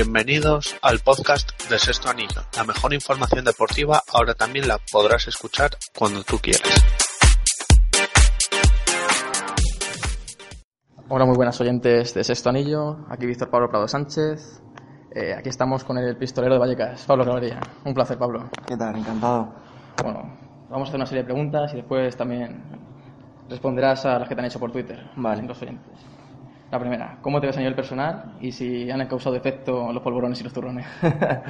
Bienvenidos al podcast de Sexto Anillo. La mejor información deportiva ahora también la podrás escuchar cuando tú quieras. Hola, muy buenas oyentes de Sexto Anillo. Aquí Víctor Pablo Prado Sánchez. Eh, aquí estamos con el pistolero de Vallecas, Pablo Clavería. Un placer, Pablo. ¿Qué tal? Encantado. Bueno, vamos a hacer una serie de preguntas y después también responderás a las que te han hecho por Twitter. Vale. Los oyentes. La primera, ¿cómo te ves a nivel personal y si han causado efecto los polvorones y los turrones?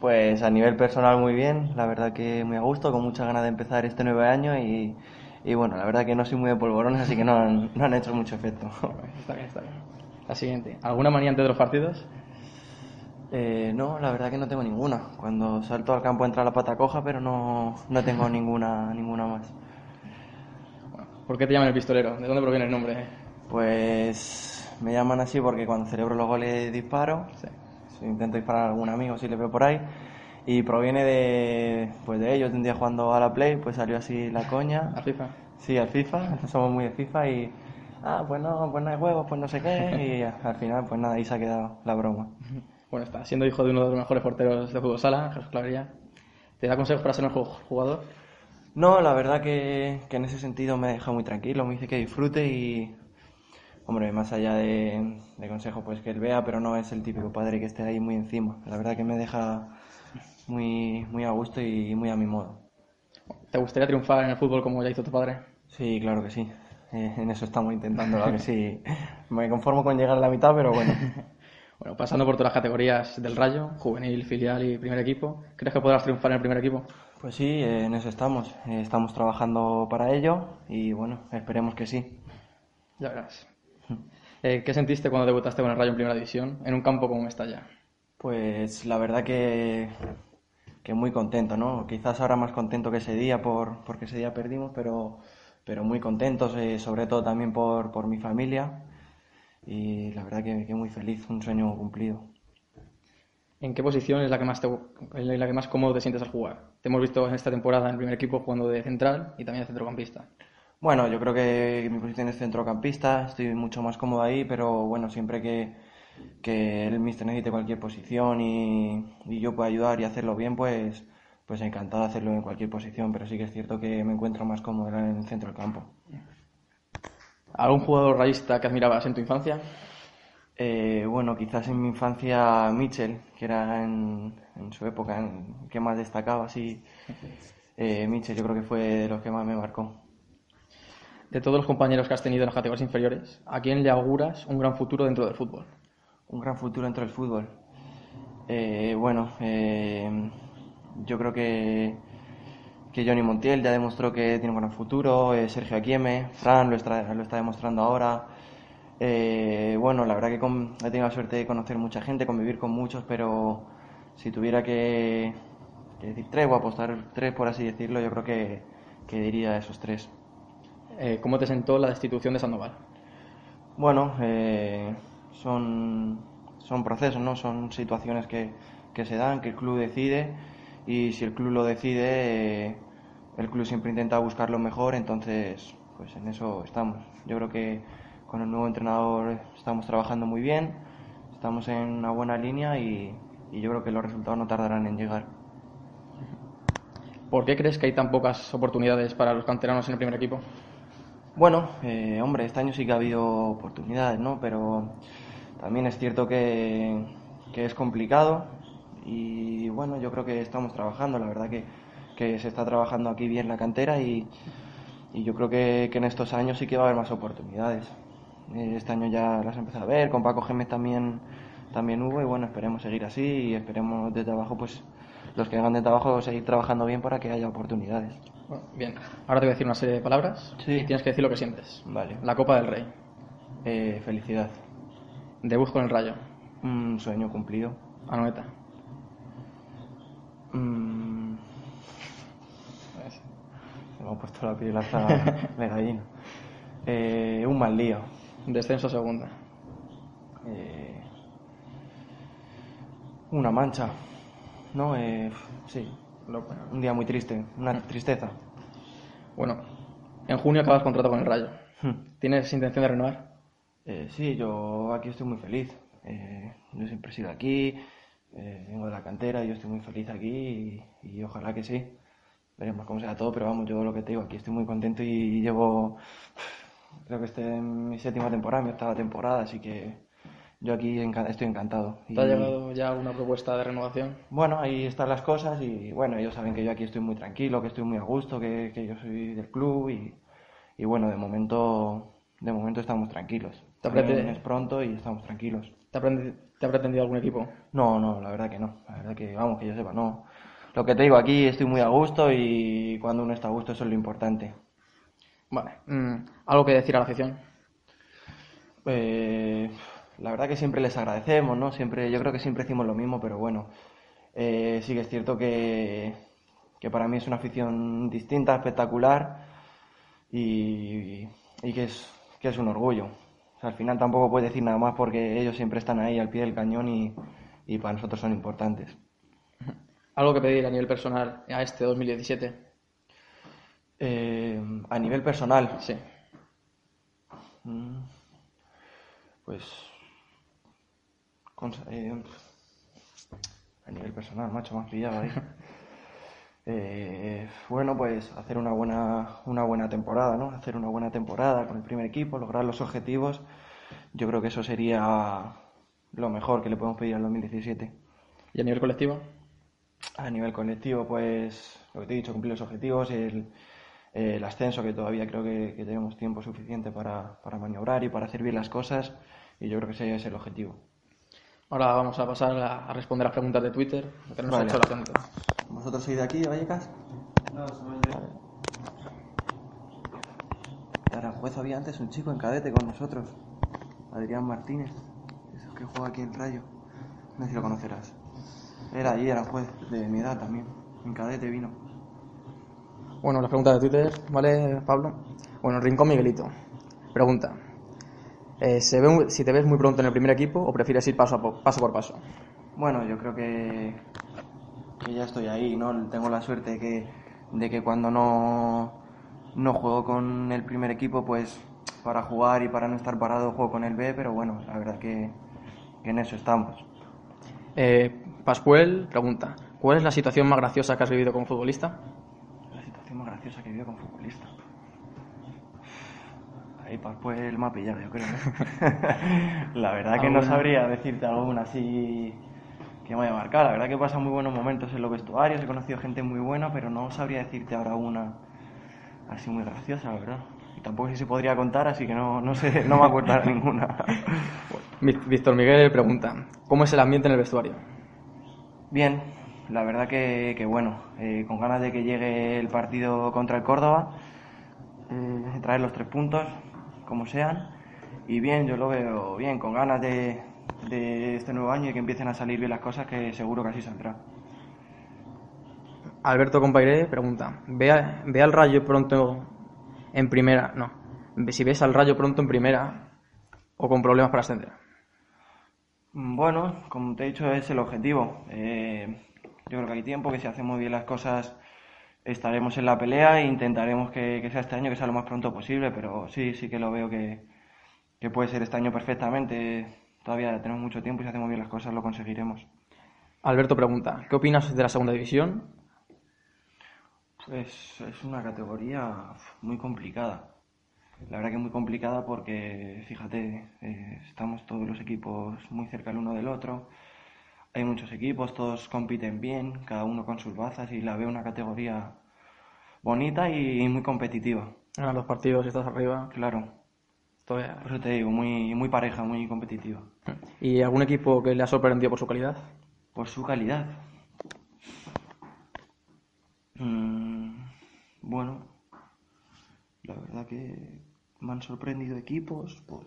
Pues a nivel personal muy bien, la verdad que muy a gusto, con muchas ganas de empezar este nuevo año y, y bueno, la verdad que no soy muy de polvorones, así que no han, no han hecho mucho efecto. está bien, está bien. La siguiente, ¿alguna manía antes de los partidos? Eh, no, la verdad que no tengo ninguna. Cuando salto al campo entra la pata coja, pero no, no tengo ninguna, ninguna más. ¿Por qué te llaman el pistolero? ¿De dónde proviene el nombre? Pues me llaman así porque cuando celebro los goles disparo. Sí. Intento disparar a algún amigo si le veo por ahí. Y proviene de, pues de ellos, de un día jugando a la Play, pues salió así la coña. ¿A FIFA? Sí, al FIFA, somos muy de FIFA y... Ah, pues no, pues no hay juegos, pues no sé qué. Y al final, pues nada, ahí se ha quedado la broma. Bueno, está siendo hijo de uno de los mejores porteros de fútbol sala, Jesús Clavería. ¿Te da consejos para ser mejor jugador? No, la verdad que, que en ese sentido me deja muy tranquilo, me dice que disfrute y, hombre, más allá de, de consejo, pues que él vea, pero no es el típico padre que esté ahí muy encima. La verdad que me deja muy, muy a gusto y muy a mi modo. ¿Te gustaría triunfar en el fútbol como ya hizo tu padre? Sí, claro que sí. Eh, en eso estamos intentando, la que sí. Me conformo con llegar a la mitad, pero bueno. Bueno, pasando por todas las categorías del Rayo, juvenil, filial y primer equipo, ¿crees que podrás triunfar en el primer equipo? Pues sí, eh, en eso estamos. Eh, estamos trabajando para ello y bueno, esperemos que sí. Ya verás. Eh, ¿Qué sentiste cuando debutaste con el Rayo en primera división, en un campo como Mestalla? Pues la verdad que, que muy contento, ¿no? Quizás ahora más contento que ese día por, porque ese día perdimos, pero, pero muy contentos, eh, sobre todo también por, por mi familia y la verdad que, que muy feliz, un sueño cumplido. ¿En qué posición es la que más te, la que más cómodo te sientes al jugar? Te hemos visto en esta temporada en el primer equipo jugando de central y también de centrocampista. Bueno, yo creo que mi posición es centrocampista, estoy mucho más cómodo ahí, pero bueno, siempre que, que el míster necesite cualquier posición y, y yo pueda ayudar y hacerlo bien, pues, pues encantado de hacerlo en cualquier posición, pero sí que es cierto que me encuentro más cómodo en el centro del campo. ¿Algún jugador rayista que admirabas en tu infancia? Eh, bueno, quizás en mi infancia Mitchell, que era en, en su época en que más destacaba, sí. Eh, Mitchell yo creo que fue de los que más me marcó. De todos los compañeros que has tenido en las categorías inferiores, ¿a quién le auguras un gran futuro dentro del fútbol? Un gran futuro dentro del fútbol. Eh, bueno, eh, yo creo que, que Johnny Montiel ya demostró que tiene un gran futuro, eh, Sergio Aquieme, Fran lo está, demostrando ahora. Bueno, la verdad que con- he tenido la suerte de conocer mucha gente, convivir con muchos, pero si tuviera que, que decir tres o apostar tres, por así decirlo, yo creo que, que diría esos tres. Eh, ¿Cómo te sentó la destitución de Sandoval? Bueno, eh, son, son procesos, ¿no? Son situaciones que, que se dan, que el club decide y si el club lo decide, eh, el club siempre intenta buscar lo mejor, entonces pues en eso estamos. Yo creo que con el nuevo entrenador estamos trabajando muy bien, estamos en una buena línea y, y yo creo que los resultados no tardarán en llegar. ¿Por qué crees que hay tan pocas oportunidades para los canteranos en el primer equipo? Bueno, eh, hombre, este año sí que ha habido oportunidades, ¿no? Pero también es cierto que, que es complicado y bueno, yo creo que estamos trabajando, la verdad que, que se está trabajando aquí bien la cantera y, yo creo que, que en estos años sí que va a haber más oportunidades. Eh, Este año ya las he empezado a ver, con Paco Gémez también, también hubo y bueno, esperemos seguir así y esperemos desde abajo, pues los que hagan desde abajo seguir trabajando bien para que haya oportunidades. Bueno, bien, ahora te voy a decir una serie de palabras Sí. y tienes que decir lo que sientes. Vale. La Copa del Rey. Eh, felicidad. Debut con el Rayo. Un sueño cumplido. Anoeta. Mm, se me ha puesto la piel hasta de gallina. Eh, un mal lío. Descenso a segunda. Eh, una mancha. ¿No? Eh, sí. Un día muy triste. Una tristeza. Bueno, en junio acabas contrato con el Rayo. Hmm. ¿Tienes intención de renovar? Eh, sí, yo aquí estoy muy feliz. Eh, yo siempre he sido aquí, eh, vengo de la cantera, yo estoy muy feliz aquí y, y ojalá que sí. Veremos cómo será todo, pero vamos, yo lo que te digo, aquí estoy muy contento y llevo, creo que este es mi séptima temporada, mi octava temporada, así que yo aquí enca- estoy encantado. ¿Te ha Y, llegado ya una propuesta de renovación? Bueno, ahí están las cosas y bueno, ellos saben que yo aquí estoy muy tranquilo, que estoy muy a gusto, que, que yo soy del club y, y bueno, de momento, de momento estamos tranquilos. Te También apetece- es pronto y estamos tranquilos. ¿Te ha, ¿Te ha pretendido algún equipo? No, no, la verdad que no. La verdad que, vamos, que yo sepa, no. Lo que te digo, aquí estoy muy a gusto y cuando uno está a gusto eso es lo importante. Vale. mm, ¿Algo que decir a la afición? Eh, la verdad que siempre les agradecemos, ¿no? Siempre, yo creo que siempre decimos lo mismo, pero bueno, eh, sí que es cierto que, que para mí es una afición distinta, espectacular y, y que, es, que es un orgullo. O sea, al final tampoco puedes decir nada más porque ellos siempre están ahí al pie del cañón y, y para nosotros son importantes. ¿Algo que pedir a nivel personal a este 2017? Eh, a nivel personal, Sí. Mm, Pues. Eh, a nivel personal, macho, has pillado ahí. Eh, bueno, pues hacer una buena, una buena temporada, ¿no? Hacer una buena temporada con el primer equipo, lograr los objetivos. Yo creo que eso sería lo mejor que le podemos pedir al 2017. ¿Y a nivel colectivo? A nivel colectivo, pues lo que te he dicho, cumplir los objetivos, el, el ascenso, que todavía creo que, que tenemos tiempo suficiente para, para maniobrar y para hacer bien las cosas, y yo creo que ese es el objetivo. Ahora vamos a pasar a, a responder las preguntas de Twitter que nos ha Vale. hecho la gente. ¿Vosotros sois de aquí, de Vallecas? No. De Aranjuez había antes un chico en cadete con nosotros, Adrián Martínez, ese que juega aquí en Rayo. No sé si lo conocerás. Era allí, Aranjuez, de mi edad también, en cadete vino. Bueno, las preguntas de Twitter, ¿vale, Pablo? Bueno, Rincón Miguelito. Pregunta. Eh, ¿se ve si te ves muy pronto en el primer equipo o prefieres ir paso, a paso por paso? Bueno, yo creo que, que ya estoy ahí, ¿no? Tengo la suerte de que, de que cuando no, no juego con el primer equipo, pues para jugar y para no estar parado juego con el B, pero bueno, la verdad que, que en eso estamos. Eh, Pascuel pregunta. ¿Cuál es la situación más graciosa que has vivido como futbolista? La situación más graciosa que he vivido con futbolista. Ahí pues el ha pillado, yo creo. la verdad que no sabría decirte alguna así que me haya marcado. La verdad que pasan muy buenos momentos en los vestuarios, he conocido gente muy buena, pero no sabría decirte ahora una así muy graciosa, la verdad. Y tampoco sé si podría contar, así que no, no sé, no me acuerdo de ninguna. Víctor Miguel pregunta. ¿Cómo es el ambiente en el vestuario? Bien, la verdad que, que bueno, eh, con ganas de que llegue el partido contra el Córdoba, eh, traer los tres puntos, como sean, y bien, yo lo veo bien, con ganas de, de este nuevo año y que empiecen a salir bien las cosas, que seguro que así saldrá. Alberto Compairé pregunta. ¿Ve, a- ve al Rayo pronto en primera? No. Si ves al Rayo pronto en primera o con problemas para ascender. Bueno, como te he dicho, es el objetivo. Eh, yo creo que hay tiempo, que si hacemos bien las cosas estaremos en la pelea e intentaremos que, que sea este año, que sea lo más pronto posible, pero sí, sí que lo veo que, que puede ser este año perfectamente. Todavía tenemos mucho tiempo y si hacemos bien las cosas lo conseguiremos. Alberto pregunta. ¿Qué opinas de la segunda división? Pues es una categoría muy complicada. La verdad que muy complicada porque, fíjate, eh, estamos todos los equipos muy cerca el uno del otro. Hay muchos equipos, todos compiten bien, cada uno con sus bazas y la veo una categoría bonita y muy competitiva. Ganas los partidos estás arriba. Claro, ya- por eso te digo, muy, muy pareja, muy competitiva. ¿Y algún equipo que le ha sorprendido por su calidad? Por su calidad. Mm, bueno, la verdad que me han sorprendido equipos, pues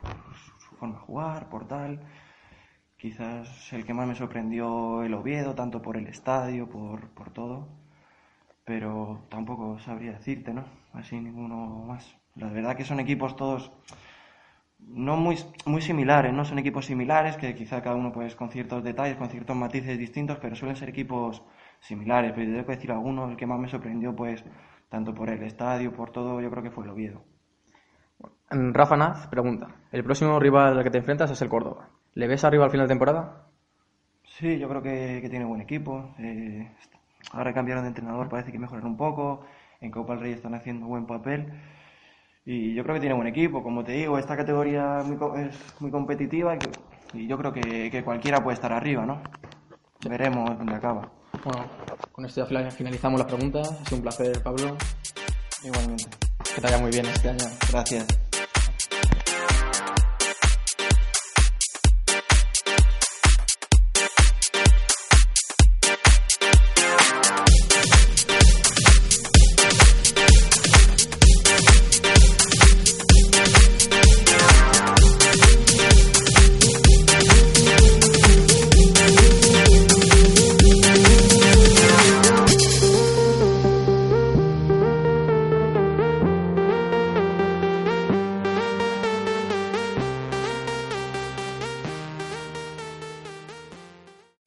por su forma de jugar, por tal. Quizás el que más me sorprendió el Oviedo, tanto por el estadio, por, por todo. Pero tampoco sabría decirte, ¿no? Así ninguno más. La verdad que son equipos todos no muy, muy similares, ¿no? Son equipos similares que quizá cada uno pues con ciertos detalles, con ciertos matices distintos, pero suelen ser equipos similares. Pero tengo que decir alguno, el que más me sorprendió pues tanto por el estadio, por todo, yo creo que fue el Oviedo. Rafa Naz pregunta, el próximo rival al que te enfrentas es el Córdoba. ¿Le ves arriba al final de temporada? Sí, yo creo que, tiene buen equipo. Eh, ahora cambiaron de entrenador, parece que mejoran un poco. En Copa del Rey están haciendo buen papel. Y yo creo que tiene buen equipo. Como te digo, esta categoría es muy competitiva y, yo creo que, que, cualquiera puede estar arriba, ¿no? Veremos dónde acaba. Bueno, con esto ya finalizamos las preguntas. Ha sido un placer, Pablo. Igualmente. Que te vaya muy bien este año. Gracias.